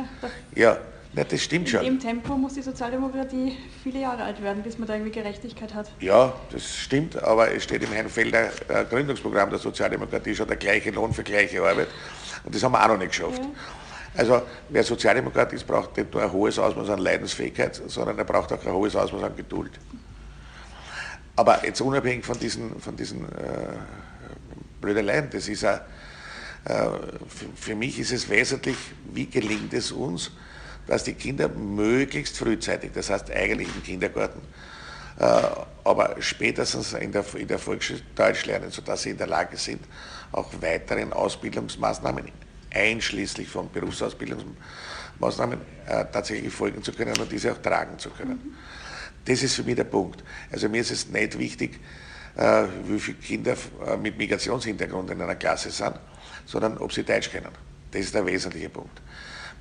Ja, ja, das stimmt schon. In dem Tempo muss die Sozialdemokratie viele Jahre alt werden, bis man da irgendwie Gerechtigkeit hat. Ja, das stimmt, aber es steht im Herrnfelder äh, Gründungsprogramm der Sozialdemokratie schon der gleiche Lohn für gleiche Arbeit. Und das haben wir auch noch nicht geschafft. Ja. Also wer Sozialdemokrat ist, braucht nicht nur ein hohes Ausmaß an Leidensfähigkeit, sondern er braucht auch ein hohes Ausmaß an Geduld. Aber jetzt unabhängig von diesen, von diesen äh, Blödeleien, das ist auch, äh, für, mich ist es wesentlich, wie gelingt es uns, dass die Kinder möglichst frühzeitig, das heißt eigentlich im Kindergarten, aber spätestens in der, in der Volksschule Deutsch lernen, sodass sie in der Lage sind, auch weiteren Ausbildungsmaßnahmen, einschließlich von Berufsausbildungsmaßnahmen, äh, tatsächlich folgen zu können und diese auch tragen zu können. Das ist für mich der Punkt. Also mir ist es nicht wichtig, äh, wie viele Kinder mit Migrationshintergrund in einer Klasse sind, sondern ob sie Deutsch kennen. Das ist der wesentliche Punkt.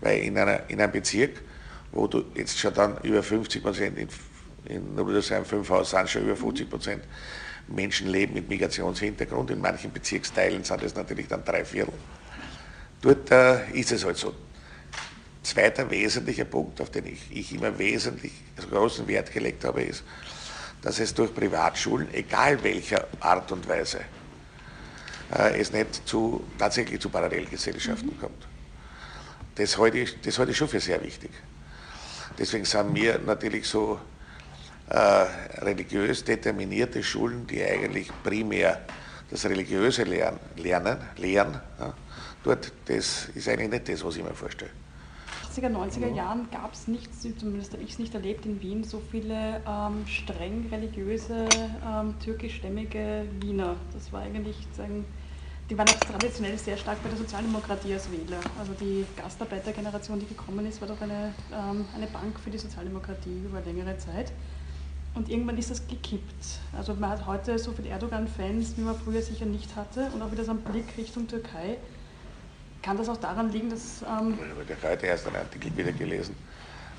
Weil in, einer, in einem Bezirk, wo du jetzt schon dann über 50 Prozent, in, in Rudolfsheim 5 Haus sind schon über 50 Prozent Menschen leben mit Migrationshintergrund. In manchen Bezirksteilen sind es natürlich dann drei Viertel. Dort äh, ist es halt so. Zweiter wesentlicher Punkt, auf den ich, ich immer wesentlich also großen Wert gelegt habe, ist, dass es durch Privatschulen, egal welcher Art und Weise, äh, es nicht zu, tatsächlich zu Parallelgesellschaften mhm. kommt. Das halte, ich, das halte ich schon für sehr wichtig. Deswegen sind wir natürlich so religiös determinierte Schulen, die eigentlich primär das religiöse Lernen, lernen, lehren, ja, dort, das ist eigentlich nicht das, was ich mir vorstelle. 80er, 90er Jahren gab es nicht, zumindest habe ich es nicht erlebt in Wien, so viele ähm, streng religiöse, ähm, türkischstämmige Wiener. Das war eigentlich sagen, die waren auch traditionell sehr stark bei der Sozialdemokratie als Wähler. Also die Gastarbeitergeneration, die gekommen ist, war doch eine, ähm, eine Bank für die Sozialdemokratie über längere Zeit. Und irgendwann ist das gekippt. Also man hat heute so viele Erdogan-Fans, wie man früher sicher nicht hatte. Und auch wieder so einen Blick Richtung Türkei. Kann das auch daran liegen, dass... Ähm ich habe heute erst einen Artikel wieder gelesen,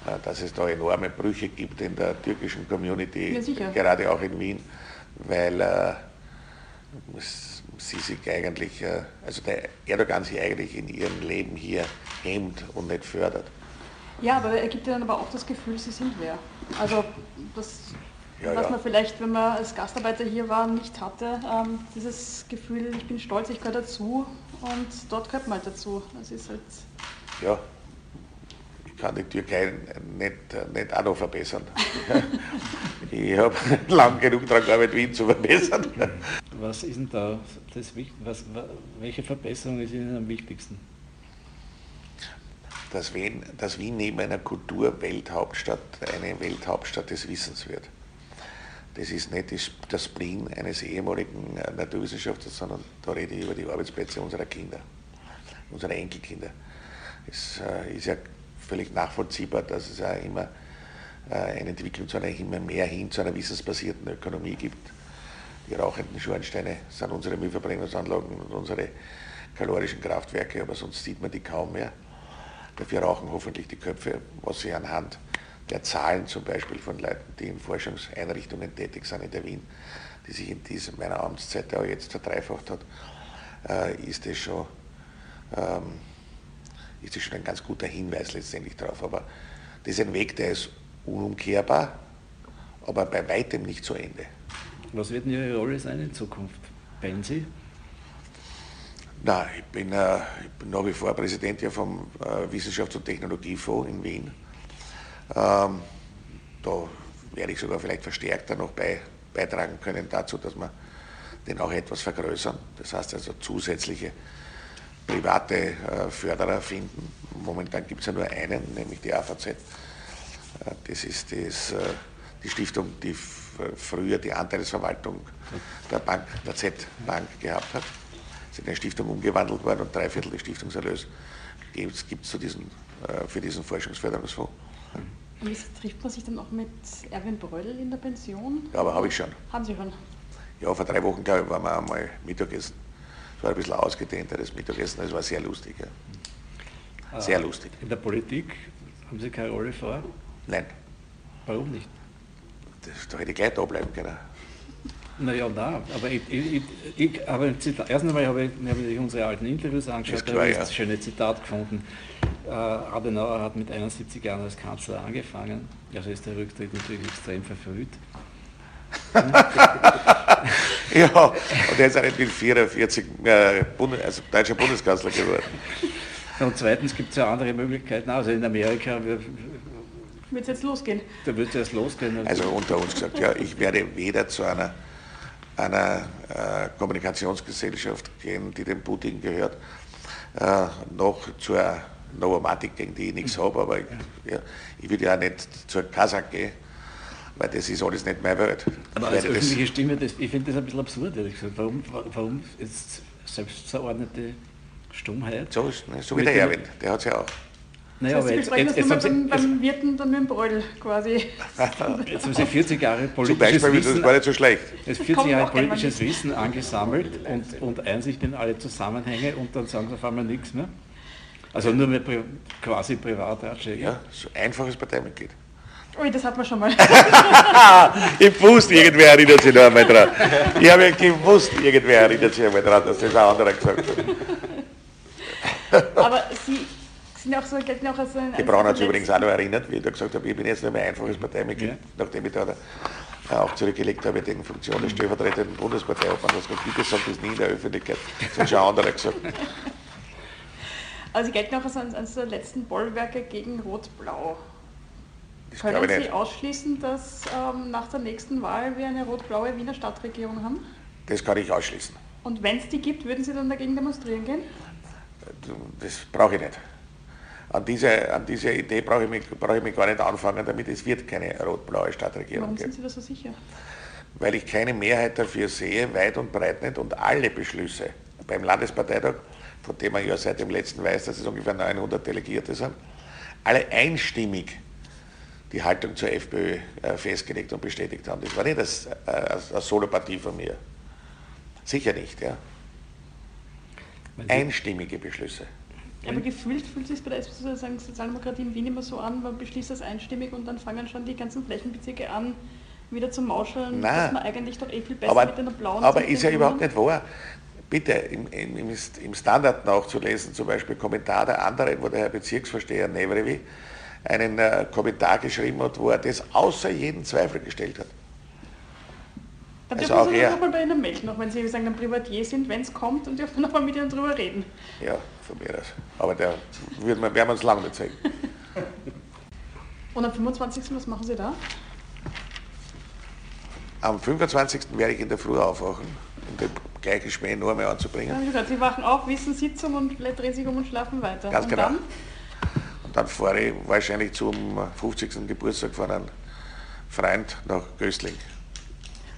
äh, dass es da enorme Brüche gibt in der türkischen Community, ja, gerade auch in Wien, weil äh, sie sich eigentlich, äh, also der Erdogan sich eigentlich in ihrem Leben hier hemmt und nicht fördert. Ja, aber er gibt ihnen aber auch das Gefühl, sie sind wer. Also das, ja, was ja. man vielleicht, wenn man als Gastarbeiter hier war, nicht hatte, ähm, dieses Gefühl, ich bin stolz, ich gehöre dazu und dort gehört man halt dazu. Das ist halt ja, kann die Türkei nicht, nicht auch noch verbessern. ich habe lang genug daran gearbeitet, Wien zu verbessern. Was ist denn da das was, welche Verbesserung ist Ihnen am wichtigsten? Dass Wien, dass Wien neben einer Kulturwelthauptstadt eine Welthauptstadt des Wissens wird. das ist nicht das Spleen eines ehemaligen äh, Naturwissenschaftlers, sondern da rede ich über die Arbeitsplätze unserer Kinder, unserer Enkelkinder. Es äh, ist ja völlig nachvollziehbar, dass es auch immer äh, eine Entwicklung zu einer immer mehr hin zu einer wissensbasierten Ökonomie gibt. Die rauchenden Schornsteine sind unsere Müllverbrennungsanlagen und unsere kalorischen Kraftwerke, aber sonst sieht man die kaum mehr. Dafür rauchen hoffentlich die Köpfe, was sie anhand der Zahlen zum Beispiel von Leuten, die in Forschungseinrichtungen tätig sind in der Wien, die sich in diesem, meiner Amtszeit auch jetzt verdreifacht hat, äh, ist das schon, ähm, schon ein ganz guter Hinweis letztendlich darauf. Aber das ist ein Weg, der ist unumkehrbar, aber bei weitem nicht zu Ende. Was wird denn Ihre Rolle sein in Zukunft? Sie? Nein, ich bin, äh, ich bin nach wie vor Präsident ja vom äh, Wissenschafts- und Technologiefonds in Wien. Ähm, da werde ich sogar vielleicht verstärkter noch bei, beitragen können dazu, dass wir den auch etwas vergrößern. Das heißt also zusätzliche private äh, Förderer finden. Momentan gibt es ja nur einen, nämlich die AVZ. Äh, das ist das, äh, die Stiftung, die früher die Anteilsverwaltung der Bank, der Z-Bank gehabt hat. Ist in eine Stiftung umgewandelt worden und drei Viertel des Stiftungserlös gibt es äh, für diesen Forschungsförderungsfonds. Wie trifft man sich dann auch mit Erwin Bröll in der Pension? Ja, aber habe ich schon. Haben Sie schon? Ja, vor drei Wochen, glaube ich, waren wir einmal Mittagessen. Es war ein bisschen ausgedehnteres Mittagessen, es war sehr lustig. Ja. Ah, sehr lustig. In der Politik haben Sie keine Rolle vor? Nein. Warum nicht? Das, da hätte ich gleich da bleiben können. Naja, nein, aber ich, ich, ich habe ein Zitat, erst einmal habe ich, habe ich unsere alten Interviews angeschaut, da habe ich das schöne Zitat gefunden. Äh, Adenauer hat mit 71 Jahren als Kanzler angefangen, also ist der Rücktritt natürlich extrem verfrüht. ja, und er ist auch nicht mit 44 äh, Bund also deutscher Bundeskanzler geworden. Und zweitens gibt es ja andere Möglichkeiten, also in Amerika wird es jetzt losgehen. Da wird es jetzt losgehen. Also unter uns gesagt, ja, ich werde weder zu einer, einer äh, Kommunikationsgesellschaft gehen, die dem Putin gehört, äh, noch zur Novomatic, gegen die ich nichts habe, aber ich, ja, ich würde ja auch nicht zur Kasach gehen, weil das ist alles nicht meine Welt. Aber als öffentliche das, Stimme, das, ich finde das ein bisschen absurd, ehrlich gesagt. Warum, warum ist selbstverordnete Stummheit? So, ist, ne, so wie der Erwin, der hat es ja auch. Naja, das heißt, aber jetzt, jetzt, jetzt beim, beim Wirten dann mit dem Bräudel quasi. Jetzt haben Sie 40 Jahre politisches Zum Beispiel, Wissen, das war nicht so schlecht. Jetzt 40 Jahre politisches Wissen angesammelt und, und Einsicht in alle Zusammenhänge und dann sagen Sie auf einmal nichts mehr. Also nur mit pri quasi Privatratschlägen? Ja, so einfaches Parteimitglied. Ui, das hat man schon mal. ich wusste, irgendwer erinnert sich noch einmal dran. Ich habe ja gewusst, irgendwer erinnert sich einmal dran, dass das ein anderer gesagt hat. Aber Sie sind auch so, gelten auch als ein... Die Braun hat sich übrigens auch noch erinnert, wie ich da gesagt habe, ich bin jetzt nur ein einfaches Parteimitglied, ja. nachdem ich da auch zurückgelegt habe, in Funktion des stellvertretenden Bundesparteiobmanns. Das bitte sagt das nie in der Öffentlichkeit, das hat schon andere gesagt. Also Sie gelten auch als eines der letzten Bollwerke gegen Rot-Blau. Können Sie nicht. ausschließen, dass ähm, nach der nächsten Wahl wir eine rot-blaue Wiener Stadtregierung haben? Das kann ich ausschließen. Und wenn es die gibt, würden Sie dann dagegen demonstrieren gehen? Das brauche ich nicht. An diese, an diese Idee brauche ich, mich, brauche ich mich gar nicht anfangen, damit es wird keine rot-blaue Stadtregierung Warum sind Sie da so sicher? Weil ich keine Mehrheit dafür sehe, weit und breit nicht, und alle Beschlüsse beim Landesparteitag von dem man ja seit dem letzten weiß, dass es ungefähr 900 Delegierte sind, alle einstimmig die Haltung zur FPÖ äh, festgelegt und bestätigt haben. Das war nicht eine Solopartie von mir. Sicher nicht, ja. Einstimmige Beschlüsse. Aber gefühlt fühlt sich bei der Sozialdemokratie in Wien immer so an, man beschließt das einstimmig und dann fangen schon die ganzen Flächenbezirke an, wieder zu mauscheln, Nein, dass man eigentlich doch eh viel besser aber, mit einer blauen Aber ist ja überhaupt nicht wahr bitte im, im, im Standard nachzulesen, zum Beispiel Kommentar der anderen, wo der Herr Bezirksvorsteher Nevrevi einen äh, Kommentar geschrieben hat, wo er das außer jeden Zweifel gestellt hat. Dann also dürfen Sie auch mal bei Ihnen melden, auch wenn Sie sagen, ein Privatier sind, wenn es kommt, und dürfen noch mal mit Ihnen drüber reden. Ja, von mir aus. Aber der wird man, werden wir uns lange nicht zeigen. Und am 25. was machen Sie da? Am 25. werde ich in der Früh aufwachen um den gleichen Schmäh nur einmal anzubringen. Ja, gesagt, Sie wachen auf, wissen Sitzung und drehen sich um und schlafen weiter. Ganz und genau. Dann? Und dann fahre ich wahrscheinlich zum 50. Geburtstag von einem Freund nach Gößling.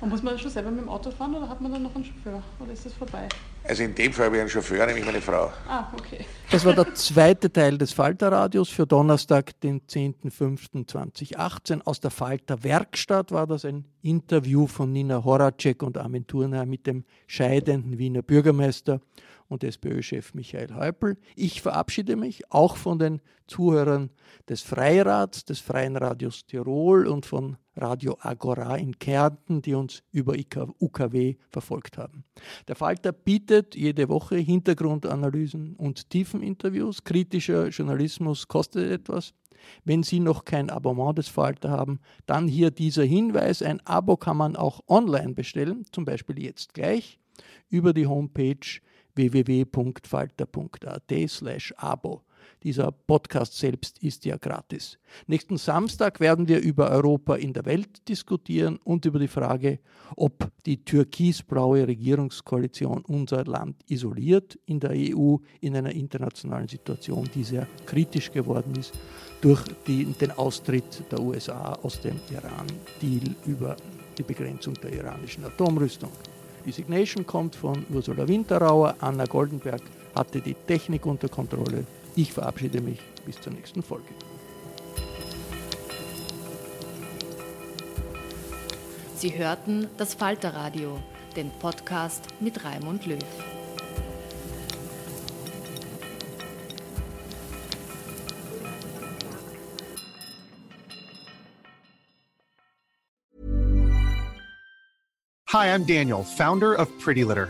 Und muss man schon selber mit dem Auto fahren oder hat man dann noch einen Chauffeur? Oder ist das vorbei? Also in dem Fall habe ich einen Chauffeur, nämlich meine Frau. Ah, okay. Das war der zweite Teil des Falter-Radios für Donnerstag, den 10.05.2018. Aus der Falter-Werkstatt war das ein Interview von Nina Horacek und Armin Thurnherr mit dem scheidenden Wiener Bürgermeister und SPÖ-Chef Michael Häupl. Ich verabschiede mich auch von den Zuhörern des Freirats, des Freien Radios Tirol und von Radio Agora in Kärnten, die uns über UKW verfolgt haben. Der Falter bietet jede Woche Hintergrundanalysen und Tiefeninterviews. Kritischer Journalismus kostet etwas. Wenn Sie noch kein Abonnement des Falter haben, dann hier dieser Hinweis. Ein Abo kann man auch online bestellen, zum Beispiel jetzt gleich über die Homepage www.falter.at slash abo. Dieser Podcast selbst ist ja gratis. Nächsten Samstag werden wir über Europa in der Welt diskutieren und über die Frage, ob die türkisblaue Regierungskoalition unser Land isoliert in der EU in einer internationalen Situation, die sehr kritisch geworden ist durch die, den Austritt der USA aus dem Iran-Deal über die Begrenzung der iranischen Atomrüstung. Designation kommt von Ursula Winterauer. Anna Goldenberg hatte die Technik unter Kontrolle. Ich verabschiede mich bis zur nächsten Folge. Sie hörten das Falterradio, den Podcast mit Raimund Löw. Hi, I'm Daniel, founder of Pretty Litter.